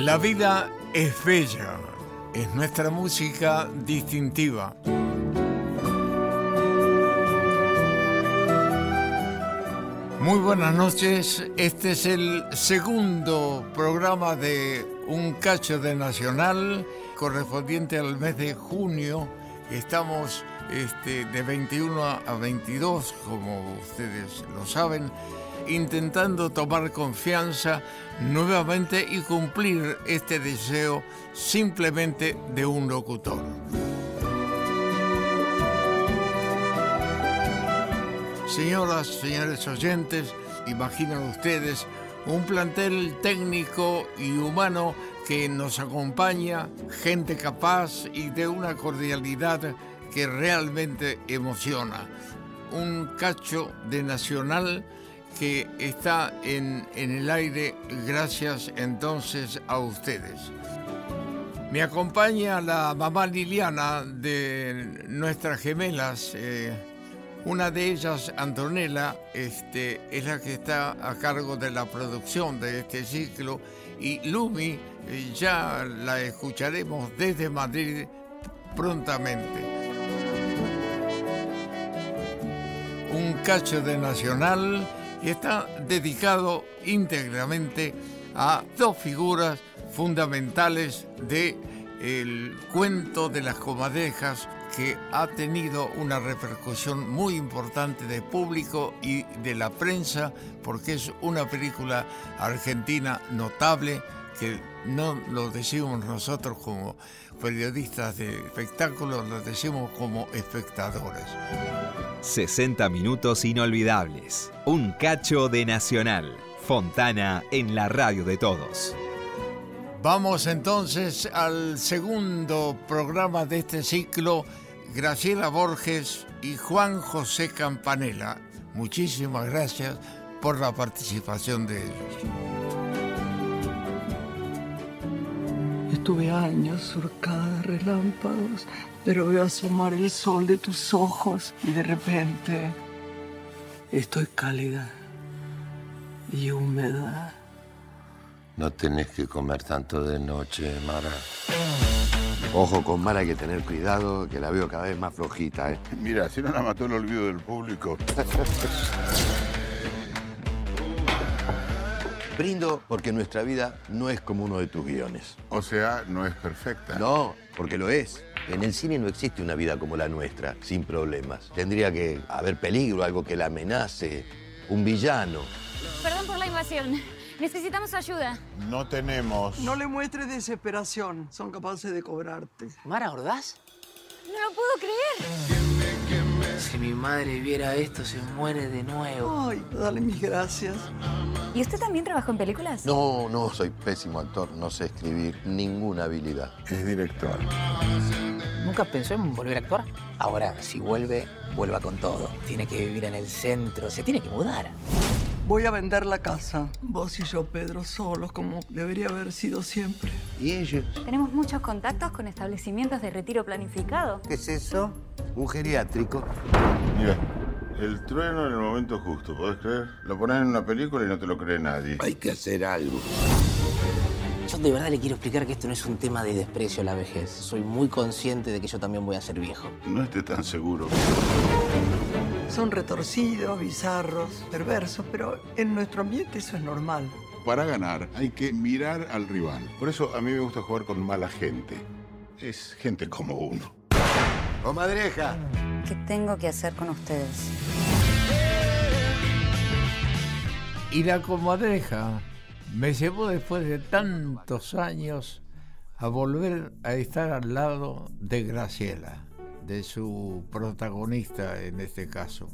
La vida es bella, es nuestra música distintiva. Muy buenas noches, este es el segundo programa de Un Cacho de Nacional correspondiente al mes de junio. Estamos este, de 21 a 22, como ustedes lo saben, intentando tomar confianza nuevamente y cumplir este deseo simplemente de un locutor. Señoras, señores oyentes, imaginan ustedes un plantel técnico y humano que nos acompaña, gente capaz y de una cordialidad que realmente emociona. Un cacho de Nacional que está en, el aire gracias entonces a ustedes. Me acompaña la mamá Liliana de nuestras gemelas. Eh, una de ellas, Antonella, este, es la que está a cargo de la producción de este ciclo y Lumi eh, ya la escucharemos desde Madrid prontamente. Un cacho de Nacional y está dedicado íntegramente a dos figuras fundamentales de el cuento de las comadrejas que ha tenido una repercusión muy importante de público y de la prensa porque es una película argentina notable que no lo decimos nosotros como periodistas de espectáculos, lo decimos como espectadores. 60 minutos inolvidables. Un cacho de Nacional. Fontana en la radio de todos. Vamos entonces al segundo programa de este ciclo. Graciela Borges y Juan José Campanella. Muchísimas gracias por la participación de ellos. Estuve años surcada de relámpagos pero veo asomar el sol de tus ojos y de repente estoy cálida y húmeda. No tenés que comer tanto de noche, Mara. Ojo con Mara, hay que tener cuidado, que la veo cada vez más flojita. ¿eh? Mira, si no la mató el olvido del público. Brindo porque nuestra vida no es como uno de tus guiones. O sea, no es perfecta. No, porque lo es. En el cine no existe una vida como la nuestra, sin problemas. Tendría que haber peligro, algo que la amenace, un villano. Perdón por la invasión. Necesitamos ayuda. No tenemos. No le muestres desesperación. Son capaces de cobrarte. ¿Mara Ordaz? No lo puedo creer. Si mi madre viera esto, se muere de nuevo. Ay, dale mis gracias. ¿Y usted también trabajó en películas? No, no, soy pésimo actor. No sé escribir ninguna habilidad. Es director. ¿Nunca pensó en volver a actuar? Ahora, si vuelve, vuelva con todo. Tiene que vivir en el centro, se tiene que mudar. Voy a vender la casa. Vos y yo, Pedro, solos, como debería haber sido siempre. ¿Y ellos? Tenemos muchos contactos con establecimientos de retiro planificado. ¿Qué es eso? Un geriátrico. Mira, el trueno en el momento justo, ¿podés creer? Lo pones en una película y no te lo cree nadie. Hay que hacer algo. Yo de verdad le quiero explicar que esto no es un tema de desprecio a la vejez. Soy muy consciente de que yo también voy a ser viejo. No esté tan seguro. Son retorcidos, bizarros, perversos, pero en nuestro ambiente eso es normal. Para ganar hay que mirar al rival. Por eso a mí me gusta jugar con mala gente. Es gente como uno. ¡Comadreja! ¿Qué tengo que hacer con ustedes? Y la comadreja me llevó después de tantos años a volver a estar al lado de Graciela, de su protagonista en este caso.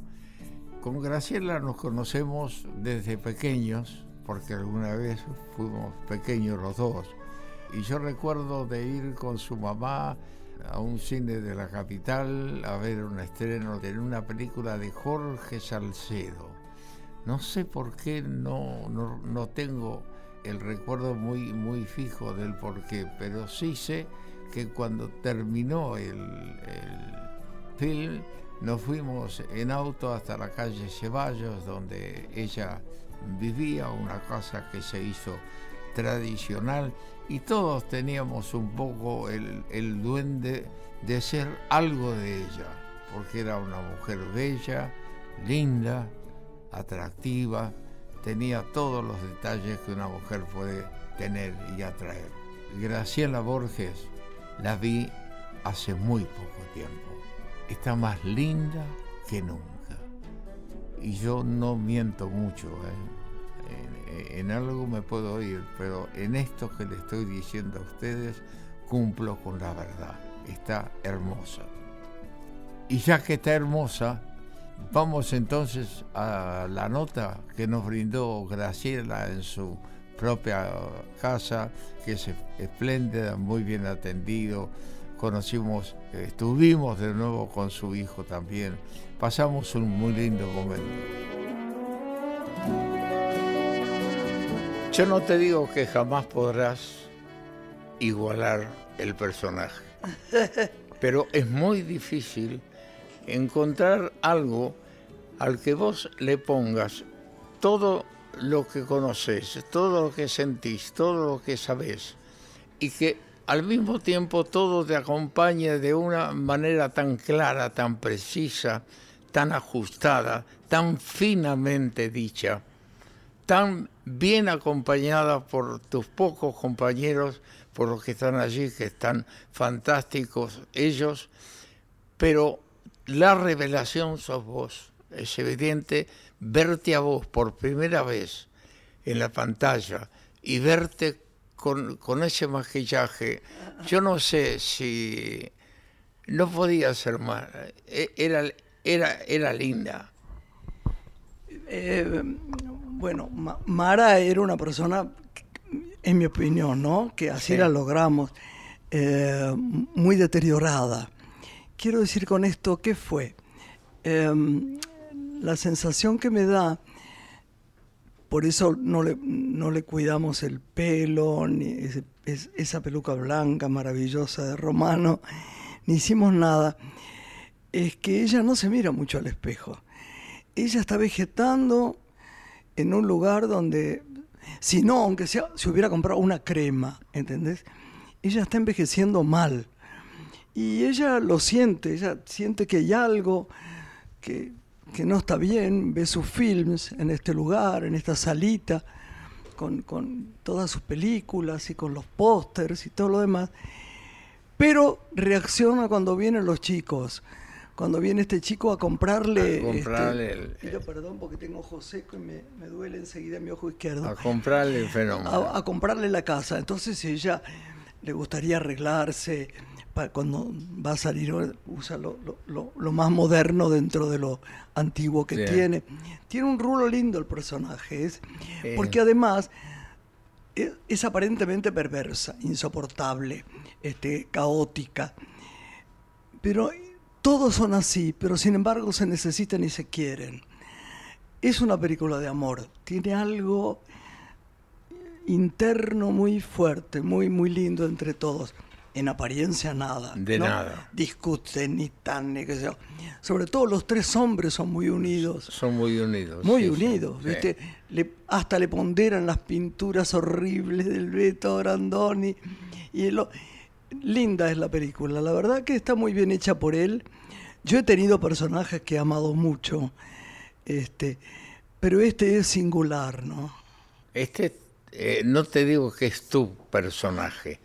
Con Graciela nos conocemos desde pequeños, porque alguna vez fuimos pequeños los dos. Y yo recuerdo de ir con su mamá a un cine de la capital a ver un estreno de una película de Jorge Salcedo no sé por qué no, no, tengo el recuerdo muy, muy fijo del por qué, pero sí sé que cuando terminó el, film nos fuimos en auto hasta la calle Ceballos donde ella vivía, una casa que se hizo tradicional y todos teníamos un poco el, el duende de ser algo de ella, porque era una mujer bella, linda, atractiva, tenía todos los detalles que una mujer puede tener y atraer. Graciela Borges la vi hace muy poco tiempo. Está más linda que nunca. Y yo no miento mucho. ¿eh? En, algo me puedo ir, pero en esto que le estoy diciendo a ustedes, cumplo con la verdad. Está hermosa. Y ya que está hermosa, vamos entonces a la nota que nos brindó Graciela en su propia casa, que es espléndida, muy bien atendido. Conocimos, estuvimos de nuevo con su hijo también. Pasamos un muy lindo momento. Yo no te digo que jamás podrás igualar el personaje, pero es muy difícil encontrar algo al que vos le pongas todo lo que conoces, todo lo que sentís, todo lo que sabés, y que al mismo tiempo todo te acompañe de una manera tan clara, tan precisa, tan ajustada, tan finamente dicha, tan bien acompañada por tus pocos compañeros, por los que están allí, que están fantásticos ellos, pero la revelación sos vos. Es evidente verte a vos por primera vez en la pantalla y verte con, con ese maquillaje. Yo no sé si no podía ser más. E, era, era, era linda. Eh, bueno, Mara era una persona, en mi opinión, ¿no? Que así Sí. la logramos, eh, muy deteriorada. Quiero decir con esto, ¿qué fue? Em, la sensación que me da, por eso no le, no le cuidamos el pelo, ni esa peluca blanca maravillosa de Romano, ni hicimos nada, es que ella no se mira mucho al espejo. Ella está vegetando en un lugar donde, si no, aunque sea, se hubiera comprado una crema, ¿entendés? Ella está envejeciendo mal. Y ella lo siente, ella siente que hay algo que, que no está bien, ve sus films en este lugar, en esta salita, con, con todas sus películas y con los pósters y todo lo demás, pero reacciona cuando vienen los chicos, cuando viene este chico a comprarle... A comprarle este, el- pido perdón porque tengo ojo seco y me, me duele enseguida mi ojo izquierdo A comprarle el fenómeno. a, a comprarle la casa. Entonces ella le gustaría arreglarse. Cuando va a salir, usa lo, lo- lo- lo más moderno dentro de lo antiguo que Sí. tiene. Tiene un rulo lindo el personaje, es- Sí. porque además es, es aparentemente perversa, insoportable, este, caótica. Pero todos son así, pero sin embargo se necesitan y se quieren. Es una película de amor, tiene algo interno muy fuerte, muy, muy lindo entre todos. En apariencia nada. De ¿no? nada. Discuten ni tan, ni qué sé yo. Sobre todo los tres hombres son muy unidos. Son muy unidos. Muy sí, unidos, sí. ¿viste? Le- hasta le ponderan las pinturas horribles del Beto Brandoni. Y lo, linda es la película, la verdad que está muy bien hecha por él. Yo he tenido personajes que he amado mucho, este, pero este es singular, ¿no? Este, eh, no te digo que es tu personaje,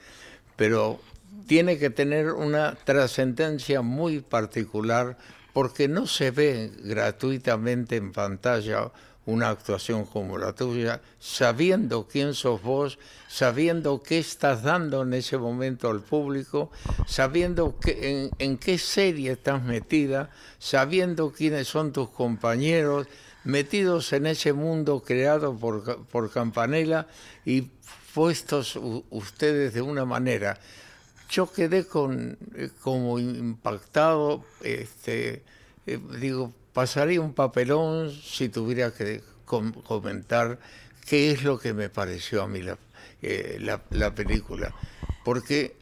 pero tiene que tener una trascendencia muy particular porque no se ve gratuitamente en pantalla una actuación como la tuya, sabiendo quién sos vos, sabiendo qué estás dando en ese momento al público, sabiendo en, qué serie estás metida, sabiendo quiénes son tus compañeros, metidos en ese mundo creado por, por Campanella y puestos ustedes de una manera. Yo quedé con, eh, como impactado, este, eh, digo, pasaría un papelón si tuviera que com- comentar qué es lo que me pareció a mí la, eh, la, la película. Porque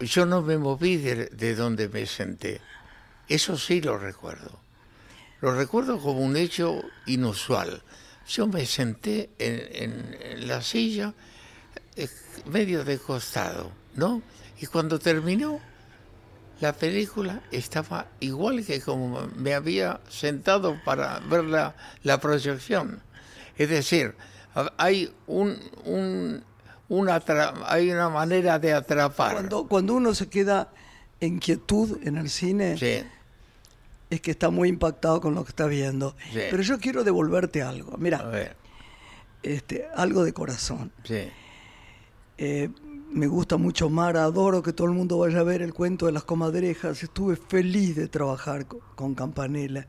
yo no me moví de, de donde me senté. Eso sí lo recuerdo. Lo recuerdo como un hecho inusual. Yo me senté en, en- la silla medio de costado, ¿no? Y cuando terminó, la película estaba igual que como me había sentado para ver la, la proyección. Es decir, hay un, un una hay una manera de atrapar. Cuando, cuando uno se queda en quietud en el cine, es que está muy impactado con lo que está viendo. Pero yo quiero devolverte algo. Mira, este, algo de corazón. Eh, me gusta mucho Mara, adoro que todo el mundo vaya a ver el cuento de las comadrejas. Estuve feliz de trabajar con Campanella.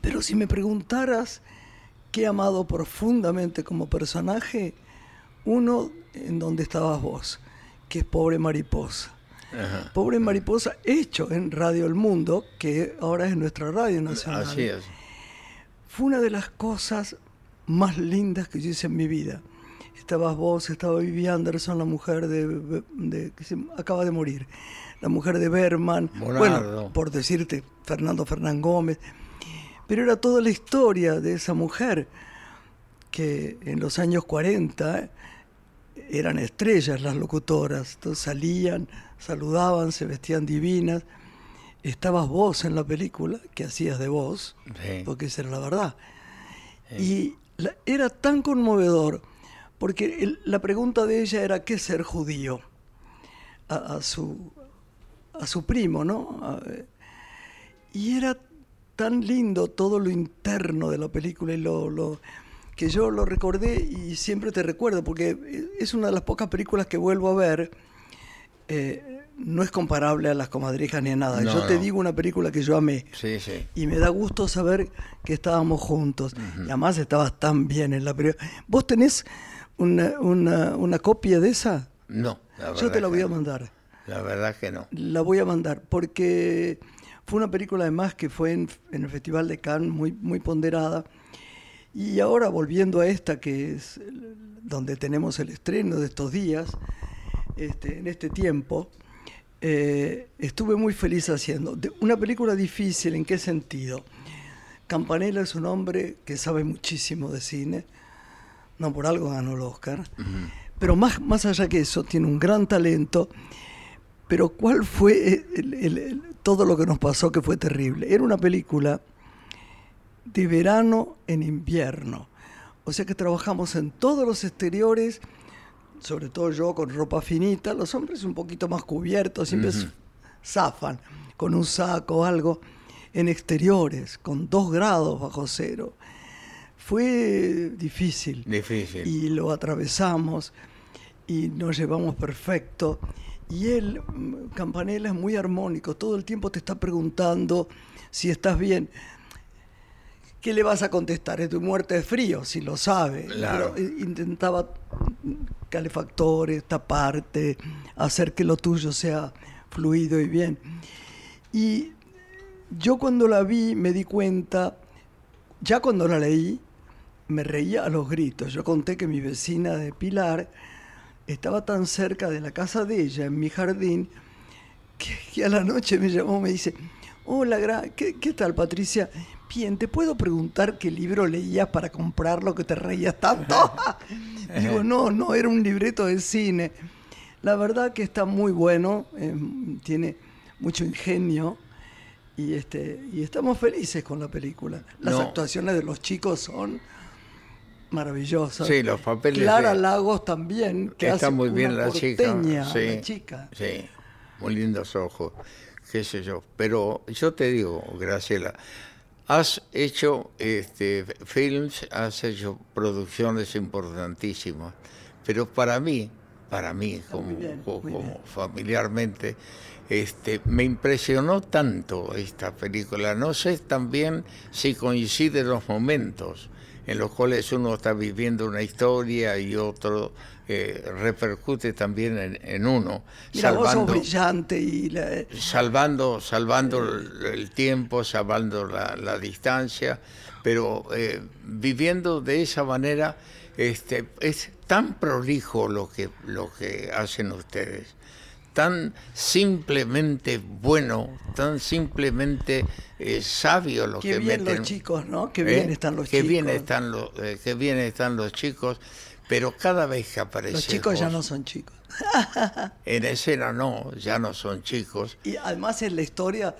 Pero si me preguntaras que he amado profundamente como personaje, uno en donde estabas vos, que es Pobre Mariposa. Pobre Mariposa, hecho en Radio El Mundo, que ahora es nuestra radio nacional. Así es. Fue una de las cosas más lindas que yo hice en mi vida. Estabas vos, estaba Vivi Anderson, la mujer de, que se, acaba de morir, la mujer de Berman, bueno, por decirte, Fernando Fernán Gómez. Pero era toda la historia de esa mujer que en los años 40 eran estrellas las locutoras, entonces salían, saludaban, se vestían divinas. Estabas vos en la película, que hacías de vos, porque esa era la verdad. Y era tan conmovedor, porque la pregunta de ella era qué ser judío a, su, a su primo, ¿no? y era tan lindo todo lo interno de la película y lo, lo, que yo lo recordé y siempre te recuerdo, porque es una de las pocas películas que vuelvo a ver. Eh, no es comparable a Las Comadrijas ni a nada. yo te digo una película que yo amé. Sí, sí. Y me da gusto saber que estábamos juntos. Y además estabas tan bien en la película. ¿Vos tenés una, una, una copia de esa? No. yo te la voy a mandar. La verdad que no. La voy a mandar porque fue una película además que fue en, el Festival de Cannes muy, muy ponderada. Y ahora volviendo a esta, que es donde tenemos el estreno de estos días, este, en este tiempo, eh, estuve muy feliz haciendo. una película difícil, ¿en qué sentido? Campanella es un hombre que sabe muchísimo de cine, no por algo ganó el Oscar, pero más, más allá que eso, tiene un gran talento. Pero ¿cuál fue el, todo lo que nos pasó que fue terrible. Era una película de verano en invierno. O sea que trabajamos en todos los exteriores, sobre todo yo con ropa finita, los hombres un poquito más cubiertos, siempre zafan con un saco o algo, en exteriores, con dos grados bajo cero. Fue difícil. Difícil. Y lo atravesamos y nos llevamos perfecto. Y él, Campanella, es muy armónico, todo el tiempo te está preguntando si estás bien. ¿Qué le vas a contestar? Es tu muerte de frío, si lo sabe. Claro. intentaba calefactores, taparte, hacer que lo tuyo sea fluido y bien. Y yo cuando la vi me di cuenta, ya cuando la leí, me reía a los gritos. Yo conté que mi vecina de Pilar estaba tan cerca de la casa de ella, en mi jardín, que, a la noche me llamó, me dice, hola, ¿qué, ¿qué, tal Patricia? Bien, ¿te puedo preguntar qué libro leías para comprarlo que te reías tanto? Digo, no, no, era un libreto de cine. La verdad que está muy bueno, em, tiene mucho ingenio y, este, y estamos felices con la película. Las actuaciones de los chicos son maravillosa. Sí, los papeles. Clara Lagos también, que está muy bien la chica. Sí, la chica. Sí, muy lindos ojos, qué sé yo. Pero yo te digo, Graciela, has hecho este, films, has hecho producciones importantísimas, pero para mí, para mí, como, como familiarmente, este, me impresionó tanto esta película. No sé también si coinciden los momentos en los cuales uno está viviendo una historia y otro eh, repercute también en, uno. salvando, brillante y salvando, salvando el, tiempo, salvando la, distancia, pero eh, viviendo de esa manera este, es tan prolijo lo que, lo que hacen ustedes tan simplemente bueno, tan simplemente eh, sabio lo qué que bien los chicos, ¿no? Qué bien ¿eh? están los qué chicos. Bien están los, eh, qué bien están los chicos, Pero cada vez que aparece. Los chicos ya no son chicos. En escena no, ya no son chicos. Y además en la historia,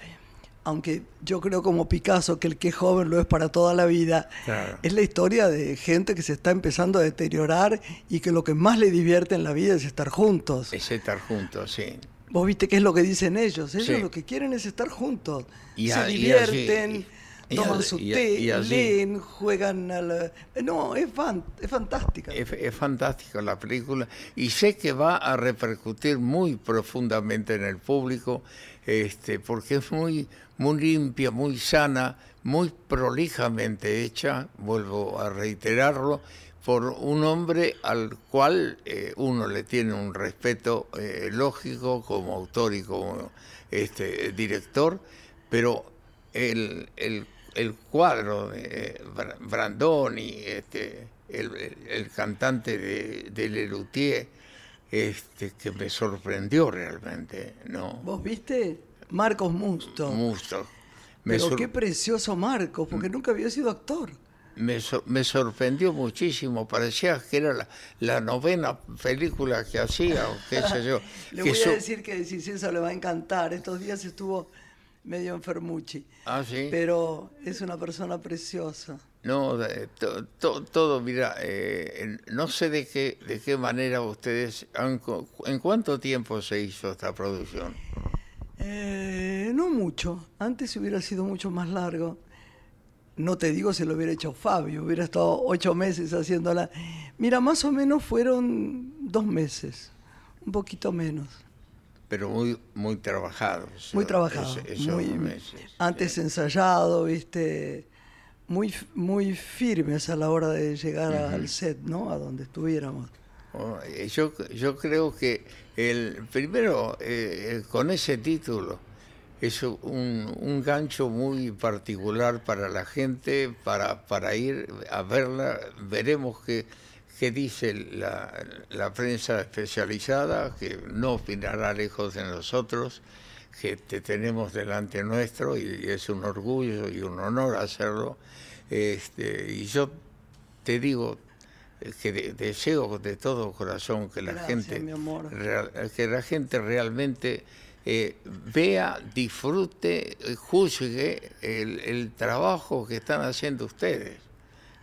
aunque yo creo como Picasso que el que es joven lo es para toda la vida, Claro. es la historia de gente que se está empezando a deteriorar y que lo que más le divierte en la vida es estar juntos. Es estar juntos, sí. Vos viste qué es lo que dicen ellos. Ellos Sí. lo que quieren es estar juntos. Y se y divierten, y toman su y té, leen, juegan a la... No, es, fan, es fantástica. Es, es fantástica la película y sé que va a repercutir muy profundamente en el público, este, porque es muy, muy limpia, muy sana, muy prolijamente hecha, vuelvo a reiterarlo, por un hombre al cual eh, uno le tiene un respeto eh, lógico como autor y como este, director, pero el, el, cuadro de Bra- Brandoni, este, el, el- cantante de, de Lelutier, este, que me sorprendió realmente, ¿no? ¿Vos viste? Marcos Musto. Me, Pero qué precioso Marcos, porque nunca había sido actor. me, sor- me sorprendió muchísimo, parecía que era la, la novena película que hacía, o qué sé yo. Le que voy so- a decir que decir eso le va a encantar. Estos días estuvo medio enfermuchi. Ah, sí. Pero es una persona preciosa. No, to- to- todo, mira, eh, no sé de qué, de qué manera ustedes, han ¿en cuánto tiempo se hizo esta producción? Eh, no mucho. Antes hubiera sido mucho más largo. No te digo si lo hubiera hecho Fabio, hubiera estado ocho meses haciéndola. Mira, más o menos fueron dos meses, un poquito menos. Pero muy, muy trabajados. Muy trabajado, muy, meses. antes ensayado, viste, muy, muy firmes a la hora de llegar al set, ¿no? A donde estuviéramos. Oh, Yo, yo creo que el primero, eh, con ese título, es un, un gancho muy particular para la gente, para, para ir a verla. Veremos qué, qué dice la, la prensa especializada, que no opinará lejos de nosotros, que te tenemos delante nuestro y es un orgullo y un honor hacerlo. Este, y yo te digo eh, que de- deseo de todo corazón que la Gracias, gente real- que la gente realmente eh, vea, disfrute, eh, juzgue el, el trabajo que están haciendo ustedes.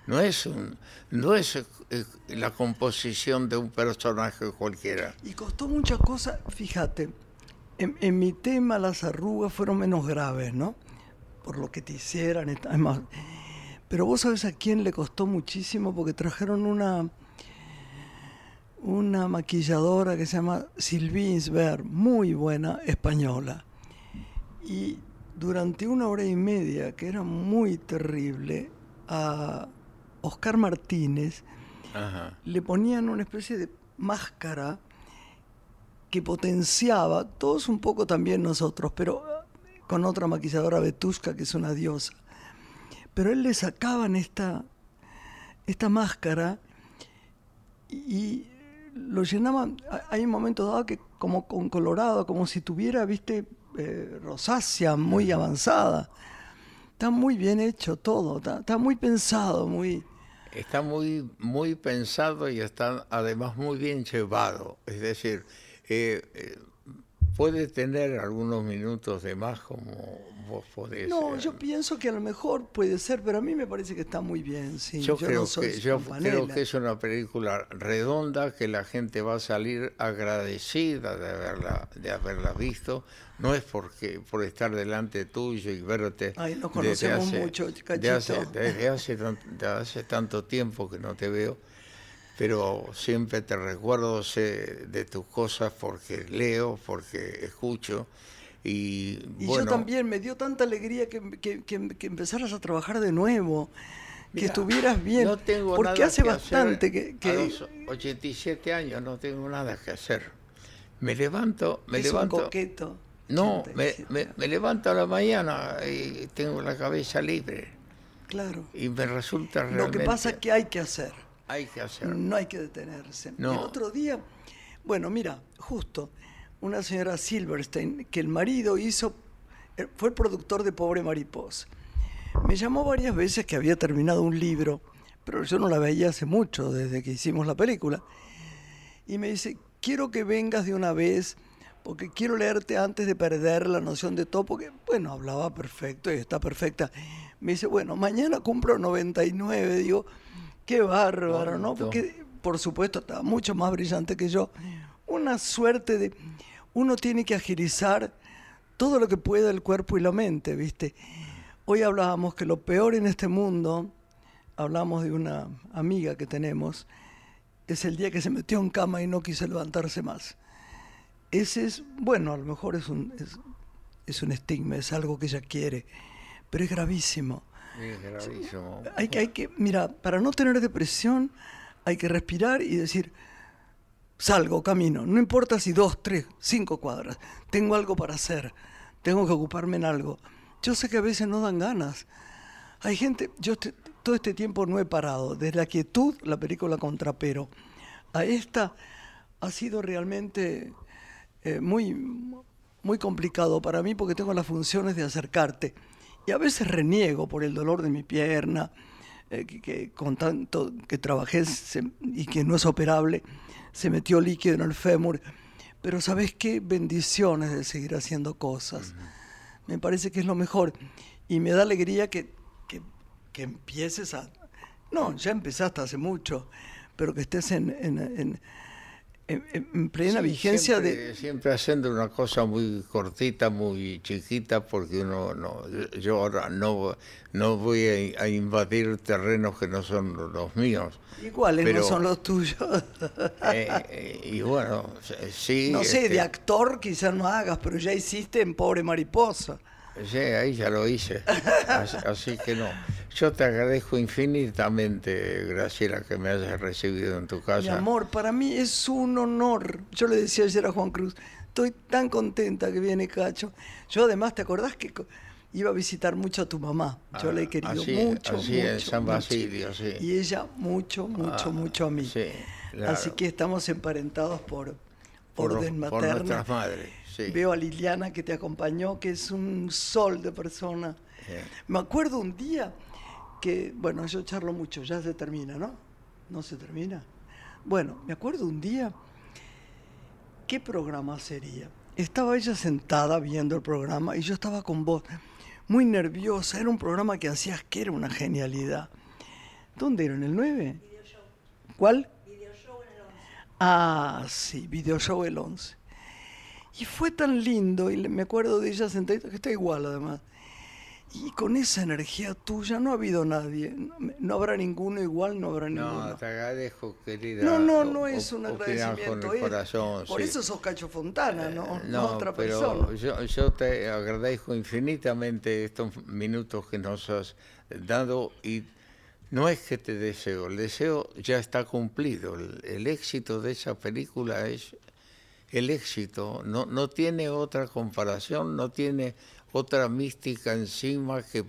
No es un, no es eh, la composición de un personaje cualquiera. Y costó muchas cosas, fíjate, en, en mi tema las arrugas fueron menos graves, ¿no? Por lo que te hicieran, además. Pero vos sabes a quién le costó muchísimo porque trajeron una una maquilladora que se llama Sylvie Isbert, muy buena, española. Y durante una hora y media, que era muy terrible, a Oscar Martínez Ajá. le ponían una especie de máscara que potenciaba, todos un poco también nosotros, pero eh, con otra maquilladora Vetusca, que es una diosa. Pero él le sacaban esta, esta máscara y lo llenaban, ha- hay un momento dado que como con colorado, como si tuviera, viste, eh, rosácea muy avanzada. Está muy bien hecho todo, está, está muy pensado, muy... Está muy, muy pensado y está además muy bien llevado. Es decir, eh, eh, puede tener algunos minutos de más como vos podés. No, eh, yo pienso que a lo mejor puede ser, pero a mí me parece que está muy bien, sí. Yo, creo, no soy que, yo campanela. creo que es una película redonda que la gente va a salir agradecida de haberla, de haberla visto. No es porque por estar delante tuyo y verte Ay, nos desde conocemos hace- mucho, de hace, desde hace, tan- de hace tanto tiempo que no te veo, pero siempre te recuerdo sé de tus cosas porque leo, porque escucho. Y, Y bueno, yo también, me dio tanta alegría que, que- que- que empezaras a trabajar de nuevo, que estuvieras bien. No tengo porque nada hace que bastante hacer. que... A los 87 años no tengo nada que hacer. Me levanto, me es un levanto. coqueto. No, me, 87 me- me levanto a la mañana y tengo la cabeza libre. Claro. Y me resulta realmente. Lo que pasa es que hay que hacer. Hay que hacer. No hay que detenerse. No. El otro día, bueno, mira, justo, una señora Silverstein, que el marido hizo, eh, fue el productor de Pobre Mariposa. Me llamó varias veces que había terminado un libro, pero yo no la veía hace mucho, desde que hicimos la película. Y me dice, quiero que vengas de una vez, porque quiero leerte antes de perder la noción de todo, porque, bueno, hablaba perfecto y está perfecta. Me dice, bueno, mañana cumplo 99, digo, qué bárbaro, ¿no? Porque, por supuesto, estaba mucho más brillante que yo. Una suerte de... Uno tiene que agilizar todo lo que pueda el cuerpo y la mente, ¿viste? Hoy hablábamos que lo peor en este mundo, hablamos de una amiga que tenemos, es el día que se metió en cama y no quiso levantarse más. Ese es, bueno, a lo mejor es un, es, un estigma, es algo que ella quiere, pero es gravísimo. Hay que, hay que, mira, para no tener depresión hay que respirar y decir, salgo, camino, no importa si dos, tres, cinco cuadras, tengo algo para hacer, tengo que ocuparme en algo. Yo sé que a veces no dan ganas. Hay gente, yo todo este tiempo no he parado, desde la quietud, la película Contrapero, a esta ha sido realmente eh, muy, muy complicado para mí porque tengo las funciones de acercarte. Y a veces reniego por el dolor de mi pierna, eh, que, con tanto que trabajé y que no es operable, se metió líquido en el fémur. Pero sabes qué bendiciones de seguir haciendo cosas. Me parece que es lo mejor. Y me da alegría que que empieces a... No, ya empezaste hace mucho, pero que estés en, en, en, plena vigencia de... Siempre haciendo una cosa muy cortita, muy chiquita, porque uno no... Yo ahora no, no voy a, invadir terrenos que no son los míos. ¿Y cuáles no son los tuyos? Eh, eh, y bueno, sí... No sé, de este actor quizás no hagas, pero ya hiciste en Pobre Mariposa. Sí, ahí ya lo hice. Así, que no. Yo te agradezco infinitamente, Graciela, que me hayas recibido en tu casa. Mi amor, para mí es un honor. Yo le decía ayer a Juan Cruz, estoy tan contenta que viene Cacho. Yo además, ¿te acordás que iba a visitar mucho a tu mamá? Yo le he ah, querido mucho, así mucho, en San Basilio, sí. Y ella mucho, mucho, ah, mucho a mí. Sí, Así que estamos emparentados por, orden materna. Por nuestras madres. Veo a Liliana que te acompañó, que es un sol de persona. Me acuerdo un día que, bueno, yo charlo mucho, ya se termina, ¿no? ¿No se termina? Bueno, me acuerdo un día, ¿qué programa sería? Estaba ella sentada viendo el programa y yo estaba con vos, muy nerviosa. Era un programa que hacías que era una genialidad. ¿Dónde era? ¿En el 9? ¿Cuál? Video Show en el 11. Ah, sí, Video Show el 11. Y fue tan lindo, y me acuerdo de ella sentada, que está igual además. Y con esa energía tuya no ha habido nadie. No, habrá ninguno igual, no habrá ninguno. No, te agradezco, querida. No, no, no es un agradecimiento. corazón, por eso sos Cacho Fontana, ¿no? Eh, no, otra pero Yo, yo te agradezco infinitamente estos minutos que nos has dado y no es que te deseo, el deseo ya está cumplido. el éxito de esa película es el éxito, no, no tiene otra comparación, no tiene otra mística encima que,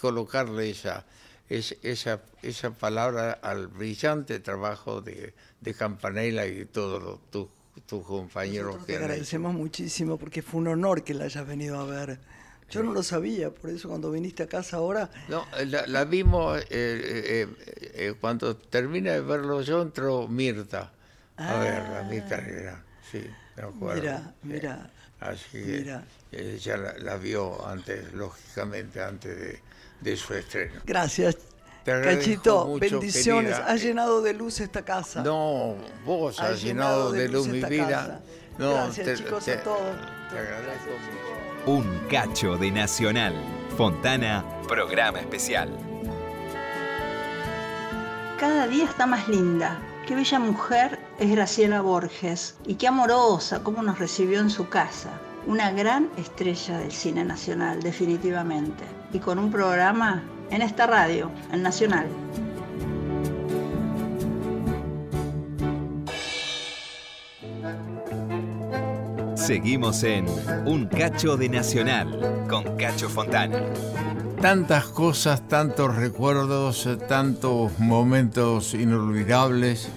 colocarle esa, esa, esa palabra al brillante trabajo de, de Campanella y todos tus compañeros. te agradecemos muchísimo porque fue un honor que la hayas venido a ver. Yo no lo sabía, por eso cuando viniste a casa ahora... No, la, vimos, eh, eh, eh, cuando termina de verlo yo entró Mirta a verla, Mirta Herrera, sí. Mira, mira. Así mira. ella la, vio antes, lógicamente, antes de, su estreno. Gracias. Cachito, bendiciones. Has llenado de luz esta casa. No, vos has, llenado, de luz, mi vida. No, Gracias, chicos, a todos. Te agradezco mucho. Un cacho de Nacional. Fontana, programa especial. Cada día está más linda. Qué bella mujer es Graciela Borges y qué amorosa, cómo nos recibió en su casa. Una gran estrella del cine nacional, definitivamente. Y con un programa en esta radio, en Nacional. Seguimos en Un Cacho de Nacional con Cacho Fontana. Tantas cosas, tantos recuerdos, tantos momentos inolvidables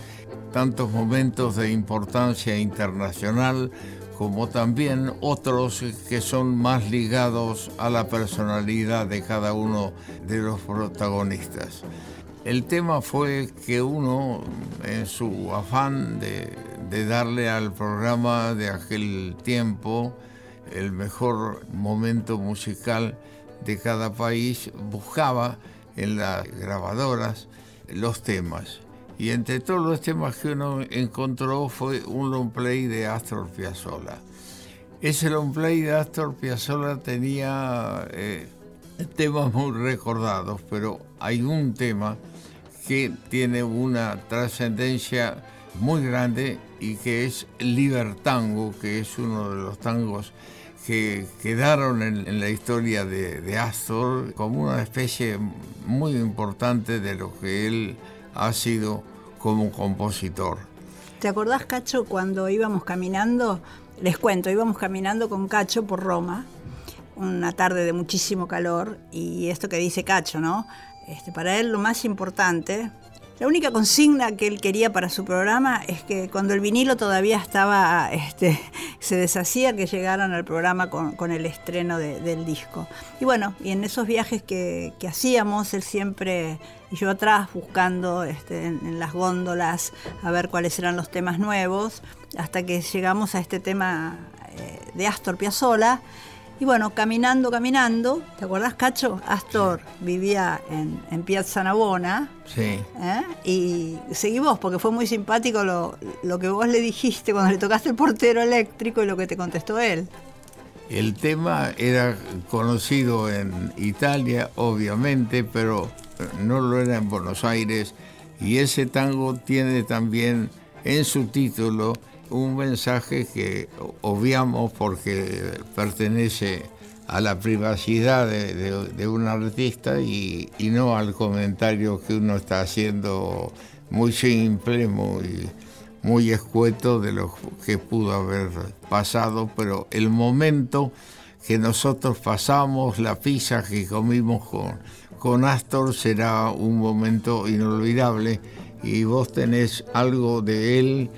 tantos momentos de importancia internacional como también otros que son más ligados a la personalidad de cada uno de los protagonistas. El tema fue que uno, en su afán de, de darle al programa de aquel tiempo el mejor momento musical de cada país, buscaba en las grabadoras los temas. Y entre todos los temas que uno encontró fue un long play de Astor Piazzolla. Ese long play de Astor Piazzolla tenía eh, temas muy recordados, pero hay un tema que tiene una trascendencia muy grande y que es Libertango, que es uno de los tangos que quedaron en, la historia de, de, Astor como una especie muy importante de lo que él ha sido como compositor. ¿Te acordás, Cacho, cuando íbamos caminando? Les cuento, íbamos caminando con Cacho por Roma, una tarde de muchísimo calor, y esto que dice Cacho, ¿no? Este, para él lo más importante la única consigna que él quería para su programa es que cuando el vinilo todavía estaba, este, se deshacía, que llegaran al programa con, el estreno del disco. Y bueno, y en esos viajes que, hacíamos, él siempre, y yo atrás buscando este, en, las góndolas a ver cuáles eran los temas nuevos, hasta que llegamos a este tema eh, de Astor Piazzolla y bueno, caminando, caminando, ¿te acordás, Cacho? Astor vivía en, Piazza Navona. Sí. ¿eh? Y seguimos, porque fue muy simpático lo, que vos le dijiste cuando le tocaste el portero eléctrico y lo que te contestó él. El tema era conocido en Italia, obviamente, pero no lo era en Buenos Aires. Y ese tango tiene también en su título un mensaje que obviamos porque pertenece a la privacidad de, un artista y, no al comentario que uno está haciendo muy simple, muy, muy escueto de lo que pudo haber pasado, pero el momento que nosotros pasamos, la pizza que comimos con, con Astor será un momento inolvidable y vos tenés algo de él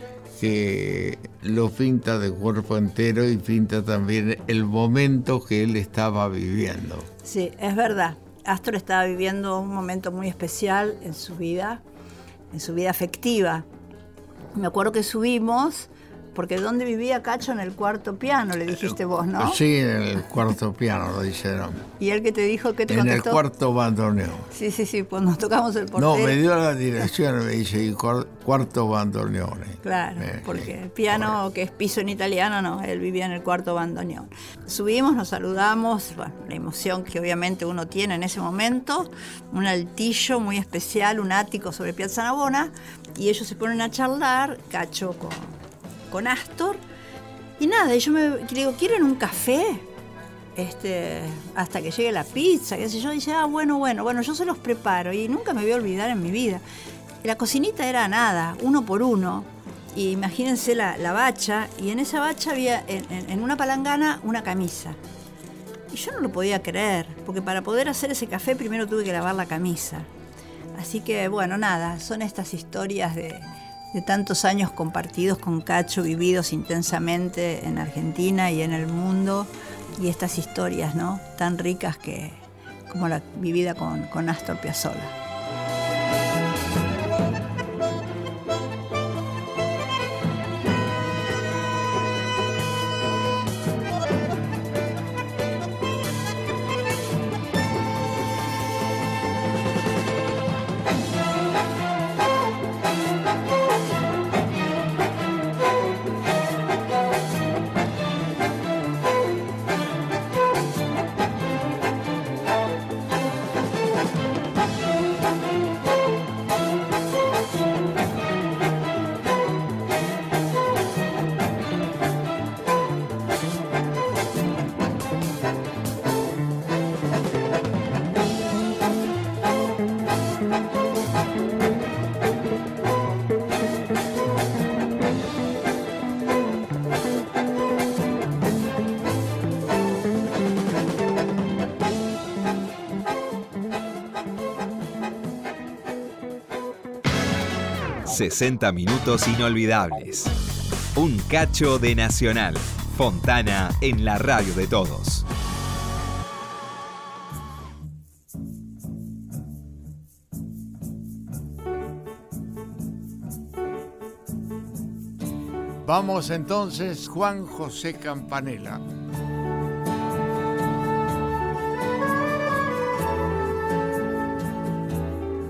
que lo pinta de cuerpo entero y pinta también el momento que él estaba viviendo. Sí, es verdad. Astor estaba viviendo un momento muy especial en su vida, en su vida afectiva. Me acuerdo que subimos porque ¿dónde vivía Cacho? En el cuarto piano, le dijiste vos, ¿no? Sí, en el cuarto piano, lo dijeron. ¿Y él que te dijo que te En el cuarto bandoneón. Sí, sí, sí, pues nos tocamos el portero. No, me dio la dirección y me dice, cuarto bandoneón. Claro, eh, porque el piano, que es piso en italiano, no, él vivía en el cuarto bandoneón. Subimos, nos saludamos, bueno, la emoción que obviamente uno tiene en ese momento, un altillo muy especial, un ático sobre Piazza Navona, y ellos se ponen a charlar, Cacho con con Astor. Y nada, y yo me digo, ¿quieren un café? Este, hasta que llegue la pizza, qué sé yo. Dice, ah, bueno, bueno, bueno, yo se los preparo. Y nunca me voy a olvidar en mi vida. La cocinita era nada, uno por uno. Y imagínense la, bacha, y en esa bacha había en, una palangana una camisa. Y yo no lo podía creer, porque para poder hacer ese café primero tuve que lavar la camisa. Así que bueno, nada, son estas historias de, de tantos años compartidos con Cacho, vividos intensamente en Argentina y en el mundo, y estas historias ¿no? tan ricas que, como la vivida con, con Astor Piazzolla. 60 minutos inolvidables. Un cacho de Nacional. Fontana en la radio de todos. Vamos entonces, Juan José Campanella.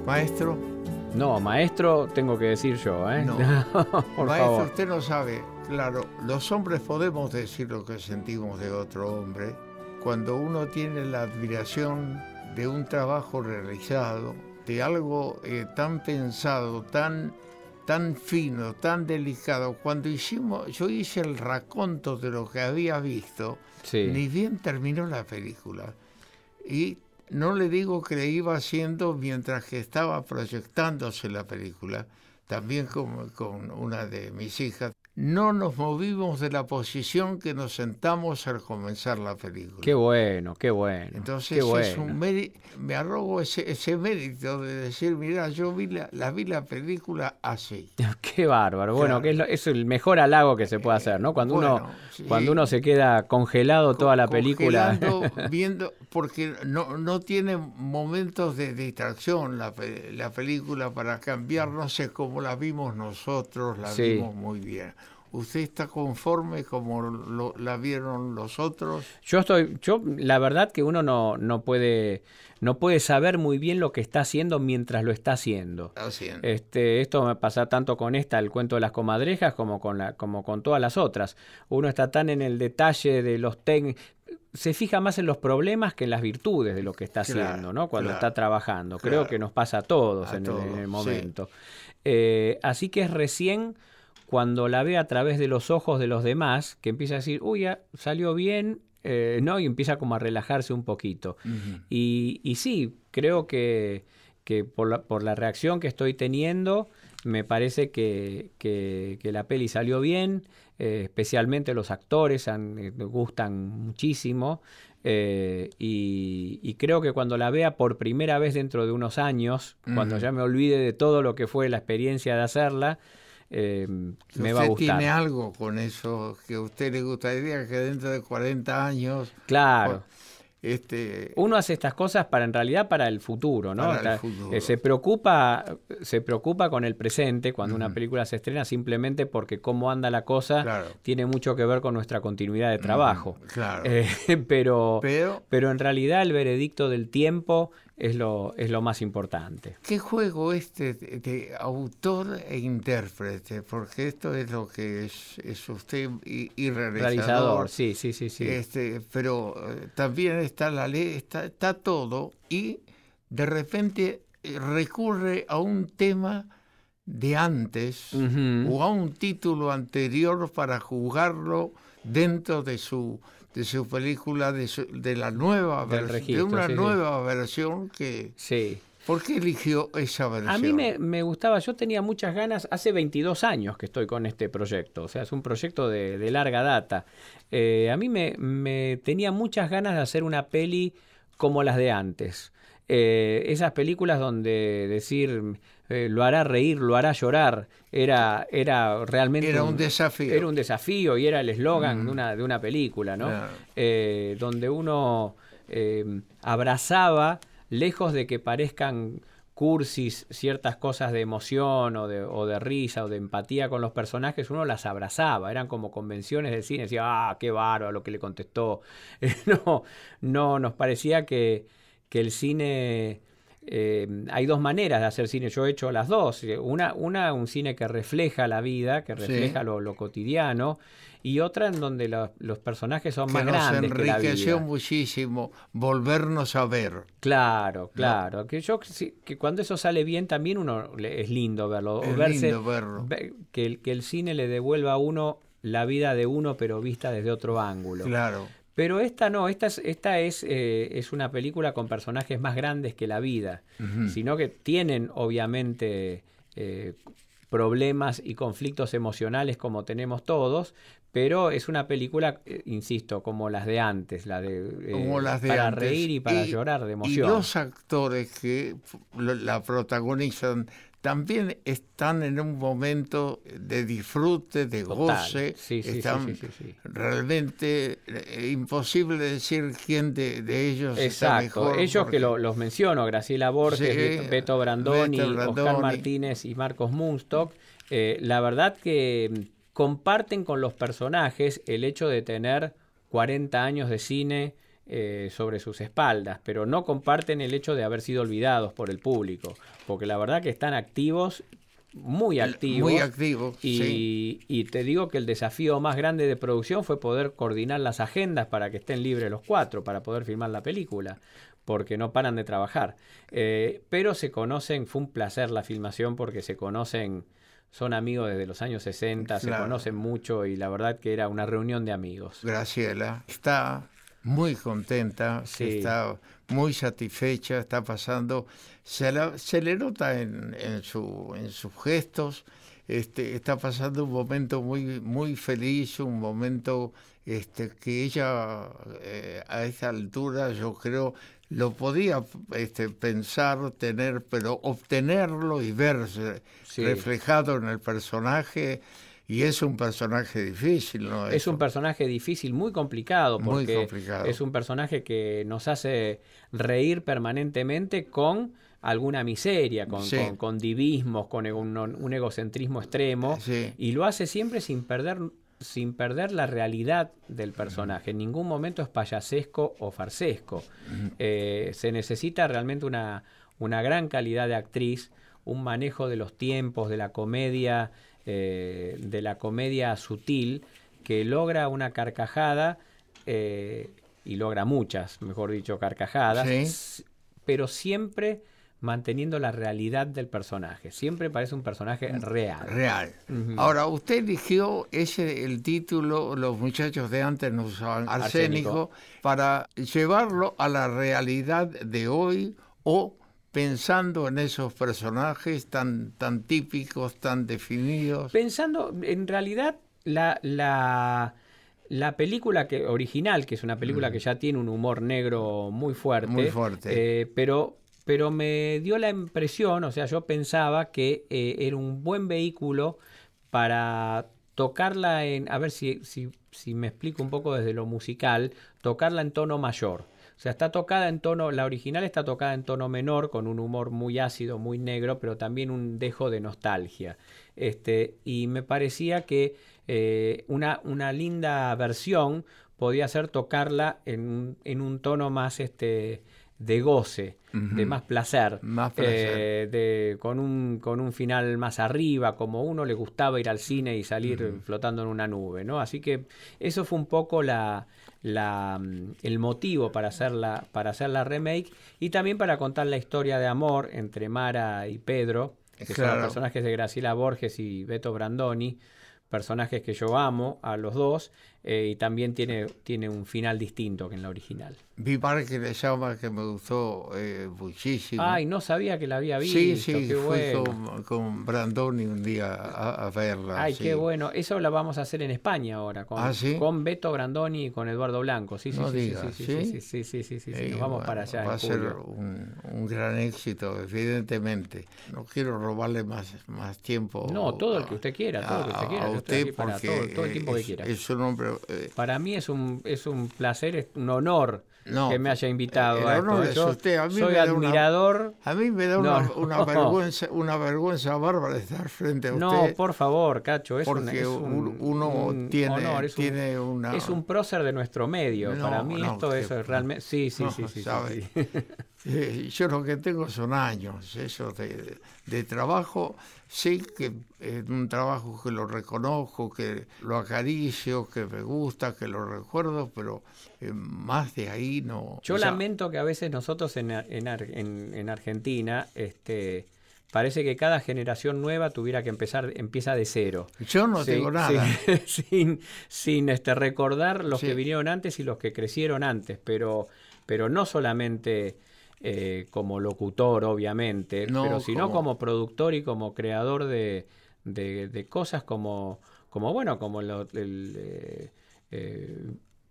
Maestro, no, maestro, tengo que decir yo, ¿eh? No. Por maestro, favor. usted no sabe, claro, los hombres podemos decir lo que sentimos de otro hombre cuando uno tiene la admiración de un trabajo realizado, de algo eh, tan pensado, tan, tan fino, tan delicado. Cuando hicimos, yo hice el raconto de lo que había visto, Sí. ni bien terminó la película. Y no le digo que le iba haciendo mientras que estaba proyectándose la película, también con, con una de mis hijas. No nos movimos de la posición que nos sentamos al comenzar la película. Qué bueno, qué bueno. Entonces qué bueno. es un mérito, me arrogo ese, ese mérito de decir, mira, yo vi la, la vi la película así. Qué bárbaro. Bueno, Claro. que es, lo- es el mejor halago que se puede hacer, ¿no? Cuando uno bueno, sí. cuando uno se queda congelado toda la película. Viendo, porque no, no tiene momentos de distracción la, la película para cambiar, no sé cómo la vimos nosotros, la Sí. vimos muy bien. ¿Usted está conforme como lo- la vieron los otros? Yo estoy, yo la verdad que uno no, no puede no puede saber muy bien lo que está haciendo mientras lo está haciendo. Haciendo. Este, esto me pasa tanto con esta, el cuento de las comadrejas, como con la, como con todas las otras. Uno está tan en el detalle de los tec- se fija más en los problemas que en las virtudes de lo que está Claro, haciendo, ¿no? Cuando claro, está trabajando. Creo claro. que nos pasa a todos, A en, el- en sí. momento. Eh, así que es recién cuando la ve a través de los ojos de los demás que empieza a decir, uy, ya salió bien, eh, ¿no? Y empieza como a relajarse un poquito. Y, y sí, creo que, que por, la, por la reacción que estoy teniendo, me parece que, que- que la peli salió bien, eh, especialmente los actores han- eh, me gustan muchísimo. eh, y, y creo que cuando la vea por primera vez dentro de unos años, cuando ya me olvide de todo lo que fue la experiencia de hacerla, eh, me va a ¿Usted gustar. tiene algo con eso que a usted le gustaría que dentro de 40 años... Claro. Este, Uno hace estas cosas para en realidad para el futuro, ¿no? Para el Está- futuro. eh, se preocupa, se preocupa con el presente cuando una película se estrena simplemente porque cómo anda la cosa Claro. tiene mucho que ver con nuestra continuidad de trabajo. claro. Eh, pero, Pero- pero en realidad el veredicto del tiempo es lo, es lo más importante. ¿Qué juego este de, de autor e intérprete? Porque esto es lo que es, es usted y, y realizador. Realizador, sí, sí, sí, sí. Este, pero eh, también está la ley, está, está todo y de repente eh, recurre a un tema de antes o a un título anterior para jugarlo dentro de su de su película de, su- de la nueva versión de registro, una sí, sí. nueva versión que Sí. ¿por qué eligió esa versión? A mí me, me gustaba, yo tenía muchas ganas, hace 22 años que estoy con este proyecto, o sea, es un proyecto de, de larga data. Eh, a mí me, me tenía muchas ganas de hacer una peli como las de antes. Eh, esas películas donde decir eh, lo hará reír, lo hará llorar, era, era realmente... Era un desafío. Era un desafío y era el eslogan de, una, de una película, ¿no? Eh, donde uno eh, abrazaba, lejos de que parezcan cursis ciertas cosas de emoción o de, o de risa o de empatía con los personajes, uno las abrazaba, eran como convenciones del cine, decía, ah, qué bárbaro lo que le contestó. no, no, nos parecía que, que el cine... eh, hay dos maneras de hacer cine, yo he hecho las dos. Una, una un cine que refleja la vida, que Sí. refleja lo, lo cotidiano, y otra en donde los, los personajes son que más nos grandes que la enriqueció vida. muchísimo volvernos a ver. Claro, claro. Que yo que cuando eso sale bien también uno es lindo verlo. o Es verse, lindo verlo. ve- que, el, que el cine le devuelva a uno la vida de uno, pero vista desde otro ángulo. Claro. Pero esta no, esta es, esta es, eh, es una película con personajes más grandes que la vida, sino que tienen obviamente eh, problemas y conflictos emocionales como tenemos todos, pero es una película, eh, insisto, como las de antes, la de, eh, como las de para antes. reír y para Y- llorar de Y emoción. los actores que la protagonizan también están en un momento de disfrute, de Total. goce. Sí, sí, sí, están sí, realmente eh, imposible decir quién de, de ellos está Exacto, mejor. ellos porque- que lo- los menciono, Graciela Borges, Beto- Beto Brandoni, Beto Oscar. Martínez y Marcos Munstock, eh, la verdad que, comparten con los personajes el hecho de tener 40 años de cine eh, sobre sus espaldas, pero no comparten el hecho de haber sido olvidados por el público, porque la verdad que están activos, muy activos. Muy activos. Y, y te digo que el desafío más grande de producción fue poder coordinar las agendas para que estén libres los cuatro, para poder filmar la película porque no paran de trabajar. Eh, pero se conocen, fue un placer la filmación porque se conocen, son amigos desde los años 60, se conocen mucho y la verdad que era una reunión de amigos. Graciela está muy contenta, está muy satisfecha, está pasando, se, se le nota en, en, su, en sus gestos, este, está pasando un momento muy, muy feliz, un momento este, que ella eh, a esa altura yo creo lo podía este, pensar, tener, pero obtenerlo y verse reflejado en el personaje. Y es un personaje difícil, ¿no? Es un personaje difícil, muy complicado, porque es un personaje que nos hace reír permanentemente con alguna miseria, con, con, divismos, con un, un egocentrismo extremo, y lo hace siempre sin perder sin perder la realidad del personaje. En ningún momento es payasesco o farsesco. Eh, se necesita realmente una, una, gran calidad de actriz, un manejo de los tiempos, de la comedia, eh, de la comedia sutil, que logra una carcajada, eh, y logra muchas, mejor dicho, carcajadas, pero siempre manteniendo la realidad del personaje. Siempre parece un personaje real. Real. Ahora, usted eligió ese el título, los muchachos de antes no usaban arsénico, para llevarlo a la realidad de hoy o pensando en esos personajes tan, tan típicos, tan definidos. Pensando, en realidad, la, la, la película que, original, que es una película mm. que ya tiene un humor negro muy fuerte, muy fuerte. Eh, pero pero me dio la impresión, o sea, yo pensaba que eh, era un buen vehículo para tocarla en, a ver si, si, si, me explico un poco desde lo musical, tocarla en tono mayor. O sea, está tocada en tono, la original está tocada en tono menor, con un humor muy ácido, muy negro, pero también un dejo de nostalgia. Este, y me parecía que eh, una, una linda versión podía ser tocarla en, en un tono más este, de goce, de más placer, eh, de, con, un, con un final más arriba, como uno le gustaba ir al cine y salir flotando en una nube, ¿no? Así que eso fue un poco la, la, mm, el motivo para hacer, la, para hacer la remake y también para contar la historia de amor entre Mara y Pedro, que son los personajes de Graciela Borges y Beto Brandoni, personajes que yo amo a los dos eh, y también tiene, tiene un final distinto que en la original. Vi Parque de Llama que me gustó eh, muchísimo. Ay, no sabía que la había visto. Sí, sí, fui con, con, Brandoni un día a, verla. Ay, qué bueno. Eso la vamos a hacer en España ahora, con, ¿Ah, con Beto Brandoni y con Eduardo Blanco. Sí, sí, no sí, digas, sí, sí, sí, sí, sí, sí, Nos vamos para allá. Va a ser un, un, gran éxito, evidentemente. No quiero robarle más, más tiempo. No, todo el que usted quiera, todo el que usted quiera. A usted porque todo, el tiempo es, que quiera. Es un hombre eh, Para mí es un, es un placer, es un honor que me haya invitado a esto. soy admirador. a mí me da una, vergüenza, una vergüenza bárbara estar frente a usted. No, por favor, Cacho, es porque un, uno tiene, es tiene una... Es un prócer de nuestro medio. Para mí esto es realmente... Sí, sí, sí, sí, eh, yo lo que tengo son años, eso de, de trabajo sí que es un trabajo que lo reconozco, que lo acaricio, que me gusta, que lo recuerdo, pero eh, más de ahí no. Yo lamento que a veces nosotros en, en, en, Argentina, este, parece que cada generación nueva tuviera que empezar, empieza de cero. Yo no tengo nada. Sin, sin, este, recordar los que vinieron antes y los que crecieron antes, pero, pero no solamente eh, como locutor, obviamente, pero sino como... productor y como creador de, de, cosas como, como, bueno, como el, eh,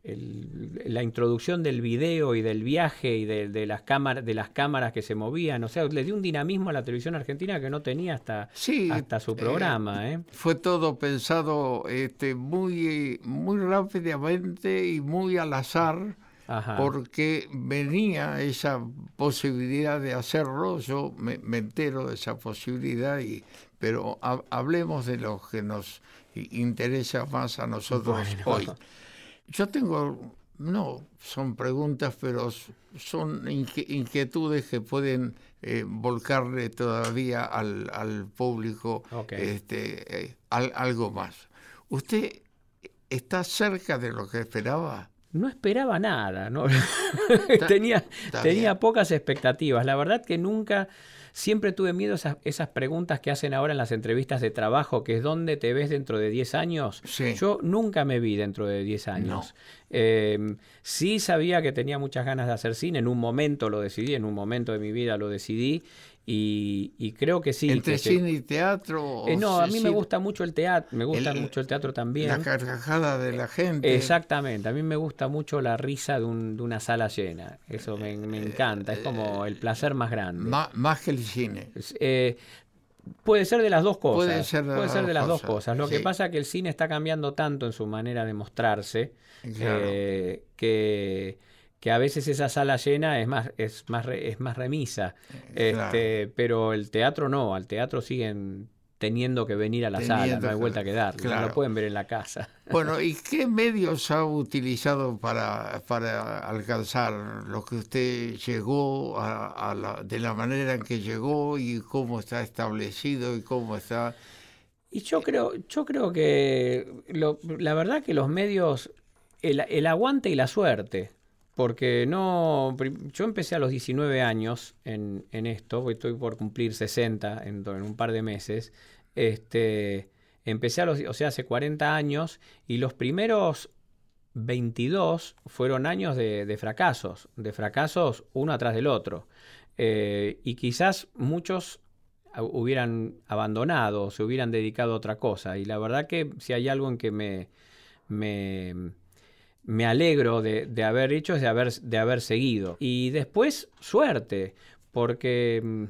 el, la introducción del video y del viaje y de, las cámaras de las cámaras que se movían, o sea, le dio un dinamismo a la televisión argentina que no tenía hasta, hasta su programa. ¿eh? Fue todo pensado este, muy, muy rápidamente y muy al azar porque venía esa posibilidad de hacerlo, yo me, entero de esa posibilidad, y, pero hablemos de lo que nos interesa más a nosotros hoy. Yo tengo, no son preguntas, pero son inquietudes que pueden eh, volcarle todavía al, al público este, eh, algo más. ¿Usted está cerca de lo que esperaba? No esperaba nada, ¿no? tenía, tenía pocas expectativas. La verdad que nunca Siempre tuve miedo a esas, esas, preguntas que hacen ahora en las entrevistas de trabajo, que es ¿dónde te ves dentro de 10 años? Yo nunca me vi dentro de 10 años. Em, sí sabía que tenía muchas ganas de hacer cine, en un momento lo decidí, en un momento de mi vida lo decidí, y, creo que sí. ¿Entre cine y teatro? Eh, no, a mí me gusta mucho el teatro, me gusta mucho el teatro también. La carcajada de la gente. Exactamente, a mí me gusta mucho la risa de, una sala llena, eso me, encanta, es como el placer más grande. Más, que el cine. Eh, puede ser de las dos cosas. Puede ser de, las, dos, cosas. Lo que pasa es que el cine está cambiando tanto en su manera de mostrarse eh, que que a veces esa sala llena es más, es más, es más remisa. Eh, este, Pero el teatro no, al teatro siguen teniendo que venir a la sala, no hay vuelta que dar, no lo pueden ver en la casa. Bueno, ¿y qué medios ha utilizado para, para alcanzar lo que usted llegó a, la, de la manera en que llegó y cómo está establecido y cómo está... Y yo creo, yo creo que la verdad que los medios, el, el aguante y la suerte, porque no, yo empecé a los 19 años en, esto, estoy por cumplir 60 en, un par de meses, este, empecé a los, o sea, hace 40 años y los primeros 22 fueron años de, fracasos, de fracasos uno atrás del otro. Eh, y quizás muchos hubieran abandonado, se hubieran dedicado a otra cosa. Y la verdad que si hay algo en que me me alegro de, haber hecho es de haber, de haber seguido. Y después, suerte, porque mm,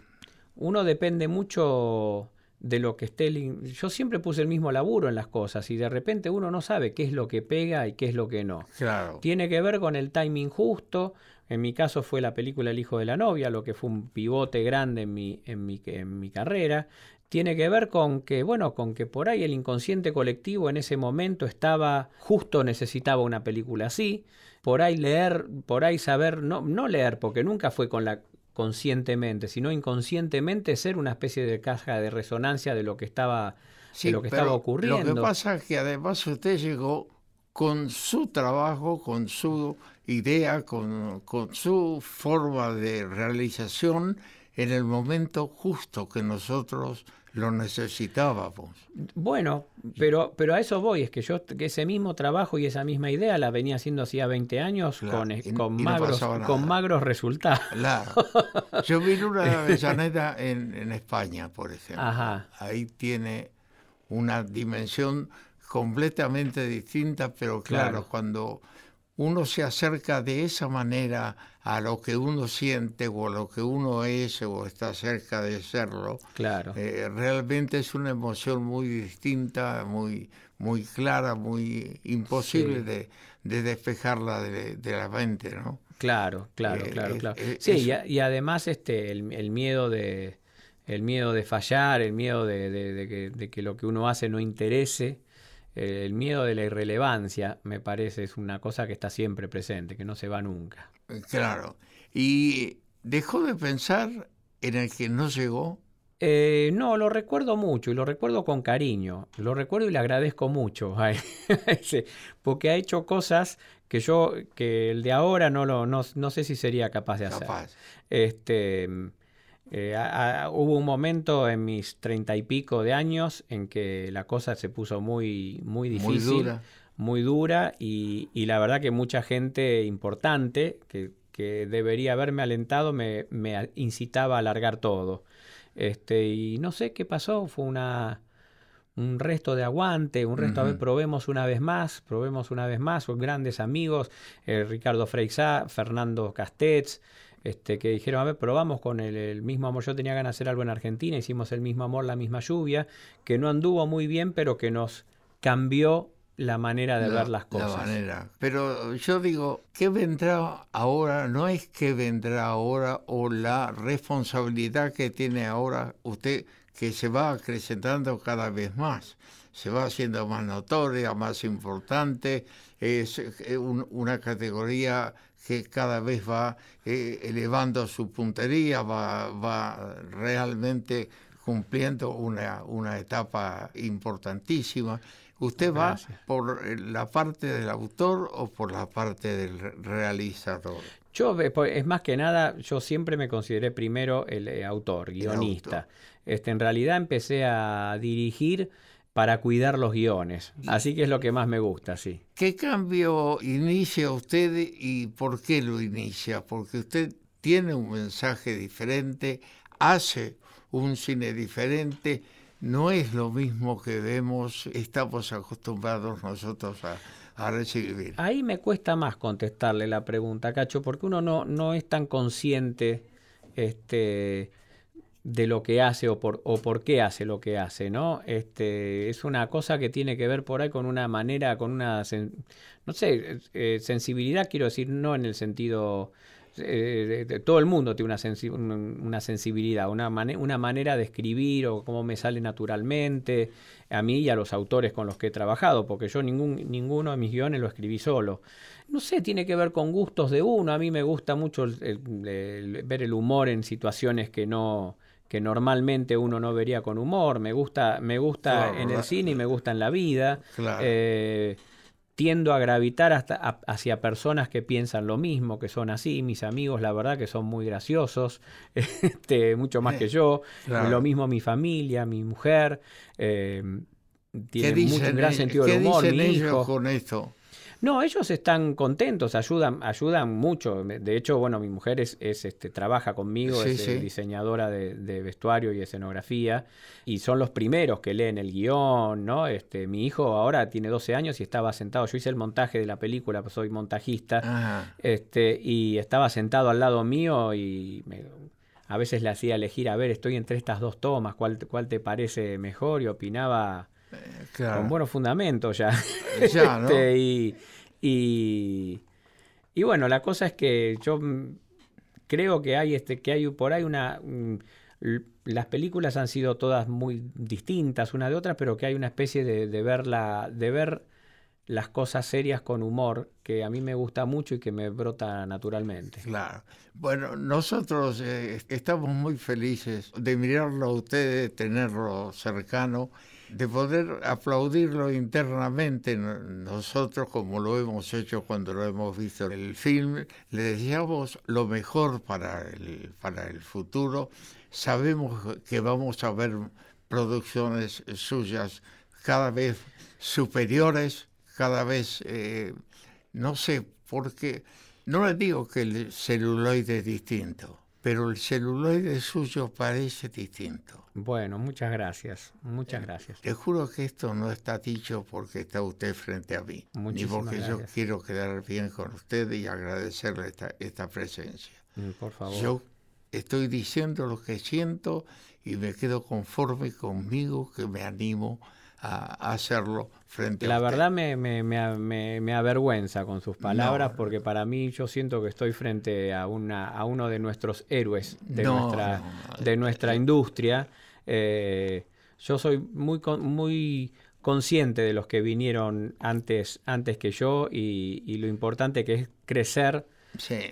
uno depende mucho de lo que esté... Yo siempre puse el mismo laburo en las cosas y de repente uno no sabe qué es lo que pega y qué es lo que no. Claro. Tiene que ver con el timing justo. En mi caso fue la película El hijo de la novia, lo que fue un pivote grande en mi, en mi, en mi carrera tiene que ver con que, bueno, con que por ahí el inconsciente colectivo en ese momento estaba, justo necesitaba una película así, por ahí leer, por ahí saber, no, no leer, porque nunca fue con la conscientemente, sino inconscientemente ser una especie de caja de resonancia de lo que estaba, lo que estaba ocurriendo. Lo que pasa es que además usted llegó con su trabajo, con su idea, con, con su forma de realización en el momento justo que nosotros lo necesitábamos. Bueno, pero, pero a eso voy, es que yo que ese mismo trabajo y esa misma idea la venía haciendo hacía 20 años con, con, magros, con magros resultados. Claro. Yo vi una Avellaneda en, en España, por ejemplo. Ahí tiene una dimensión completamente distinta, pero claro. cuando uno se acerca de esa manera a lo que uno siente o a lo que uno es o está cerca de serlo, claro. Eh, realmente es una emoción muy distinta, muy, muy clara, muy imposible de, despejarla de, la mente, ¿no? Claro, claro, eh, claro, claro. sí, y, además este, el, miedo de el miedo de fallar, el miedo de, que, de que lo que uno hace no interese, el miedo de la irrelevancia, me parece, es una cosa que está siempre presente, que no se va nunca. Claro. ¿Y dejó de pensar en el que no llegó? Eh, no, lo recuerdo mucho y lo recuerdo con cariño. Lo recuerdo y le agradezco mucho a porque ha hecho cosas que yo, que el de ahora no lo, no, no sé si sería capaz de hacer. Este, eh, hubo un momento en mis treinta y pico de años en que la cosa se puso muy, muy difícil, muy dura, muy dura y, la verdad que mucha gente importante que, debería haberme alentado me, incitaba a alargar todo. Este, y no sé qué pasó, fue una, un resto de aguante, un resto, a ver, probemos una vez más, probemos una vez más, son grandes amigos, eh, Ricardo Freixá, Fernando Castets, este, que dijeron, a ver, probamos con el, mismo amor. Yo tenía ganas de hacer algo en Argentina, hicimos el mismo amor, la misma lluvia, que no anduvo muy bien, pero que nos cambió la manera de ver las cosas. La manera. Pero yo digo, ¿qué vendrá ahora? No es que vendrá ahora o la responsabilidad que tiene ahora usted que se va acrecentando cada vez más, se va haciendo más notoria, más importante, es eh, una categoría que cada vez va eh, elevando su puntería, va, va realmente cumpliendo una, una etapa importantísima. ¿Usted va por eh, la parte del autor o por la parte del realizador? Yo, pues, es más que nada, yo siempre me consideré primero el eh, autor, guionista. Este, en realidad empecé a dirigir para cuidar los guiones. Así que es lo que más me gusta, sí. ¿Qué cambio inicia usted y por qué lo inicia? Porque usted tiene un mensaje diferente, hace un cine diferente no es lo mismo que vemos, estamos acostumbrados nosotros a, recibir. Ahí me cuesta más contestarle la pregunta, Cacho, porque uno no, no es tan consciente este, de lo que hace o por, o por qué hace lo que hace, ¿no? Este, es una cosa que tiene que ver por ahí con una manera, con una, no sé, eh, sensibilidad, quiero decir, no en el sentido eh, todo el mundo tiene una, una sensibilidad, una, una manera de escribir o cómo me sale naturalmente, a mí y a los autores con los que he trabajado, porque yo ningún, ninguno de mis guiones lo escribí solo. No sé, tiene que ver con gustos de uno, a mí me gusta mucho ver el humor en situaciones que no que normalmente uno no vería con humor, me gusta, me gusta en el cine y me gusta en la vida. Eh, tiendo a gravitar hasta hacia personas que piensan lo mismo, que son así. Mis amigos, la verdad, que son muy graciosos, este, mucho más que yo. Lo mismo mi familia, mi mujer. Eh, tiene mucho, un gran sentido del humor. mi hijo. con esto? No, ellos están contentos, ayudan, ayudan mucho. De hecho, bueno, mi mujer es, este, trabaja conmigo, es diseñadora de, vestuario y escenografía, y son los primeros que leen el guion, ¿no? Este, mi hijo ahora tiene 12 años y estaba sentado. Yo hice el montaje de la película, pues soy montajista, este, y estaba sentado al lado mío y a veces le hacía elegir, a ver, estoy entre estas dos tomas, ¿cuál, cuál te parece mejor? Y opinaba con buenos fundamentos ya. Este, y, y, bueno, la cosa es que yo creo que hay, este, que hay por ahí una... las películas han sido todas muy distintas una de otra, pero que hay una especie de, de, ver, de ver las cosas serias con humor que a mí me gusta mucho y que me brota naturalmente. Claro. Bueno, nosotros eh, estamos muy felices de mirarlo a usted, de tenerlo cercano de poder aplaudirlo internamente nosotros como lo hemos hecho cuando lo hemos visto en el film. Le deseamos lo mejor para el, para el futuro. Sabemos que vamos a ver producciones suyas cada vez superiores, cada vez, eh, no sé, porque no le digo que el celuloide es distinto, pero el celuloide suyo parece distinto. Bueno, muchas gracias, muchas gracias. Te juro que esto no está dicho porque está usted frente a mí, ni porque yo quiero quedar bien con usted y agradecerle esta, esta presencia. Mm, por favor. Yo estoy diciendo lo que siento y me quedo conforme conmigo que me animo a hacerlo frente la a La verdad me, me, me, me, avergüenza con sus palabras porque para mí yo siento que estoy frente a, una, a uno de nuestros héroes de nuestra, de nuestra industria. Eh, yo soy muy, muy consciente de los que vinieron antes, antes que yo y, y lo importante que es crecer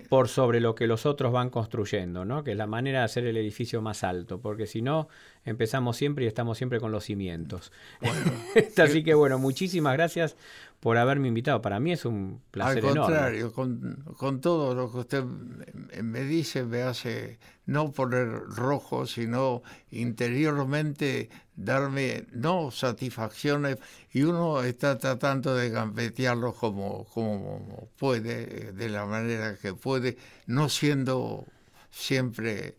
por sobre lo que los otros van construyendo, ¿no? que es la manera de hacer el edificio más alto, porque si no, empezamos siempre y estamos siempre con los cimientos. Así que bueno, muchísimas gracias por haberme invitado. Para mí es un placer. Al contrario, con, con, todo lo que usted me dice, me hace no poner rojo, sino interiormente darme no satisfacciones y uno está tratando de gambetearlo como, como puede, de la manera que puede, no siendo siempre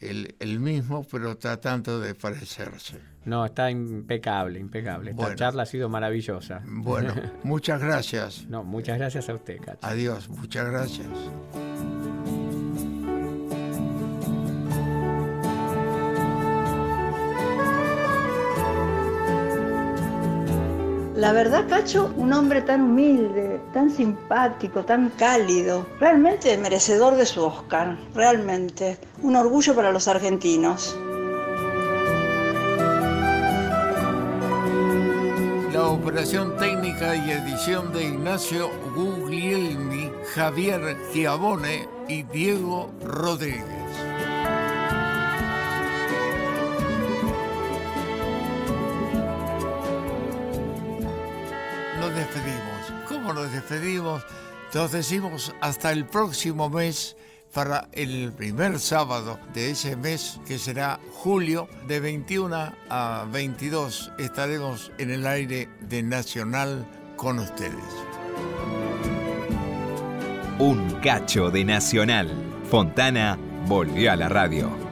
el, mismo, pero tratando de parecerse. No, está impecable, impecable. Esta charla ha sido maravillosa. Bueno, muchas gracias. No, muchas gracias a usted, Cacho. Adiós, muchas gracias. La verdad, Cacho, un hombre tan humilde, tan simpático, tan cálido, realmente merecedor de su Oscar, realmente. Un orgullo para los argentinos. La operación técnica y edición de Ignacio Guglielmi, Javier Giabone y Diego Rodríguez. Despedimos? Nos decimos hasta el próximo mes para el primer sábado de ese mes, que será julio, de 21 a 22, estaremos en el aire de Nacional con ustedes. Un cacho de Nacional. Fontana volvió a la radio.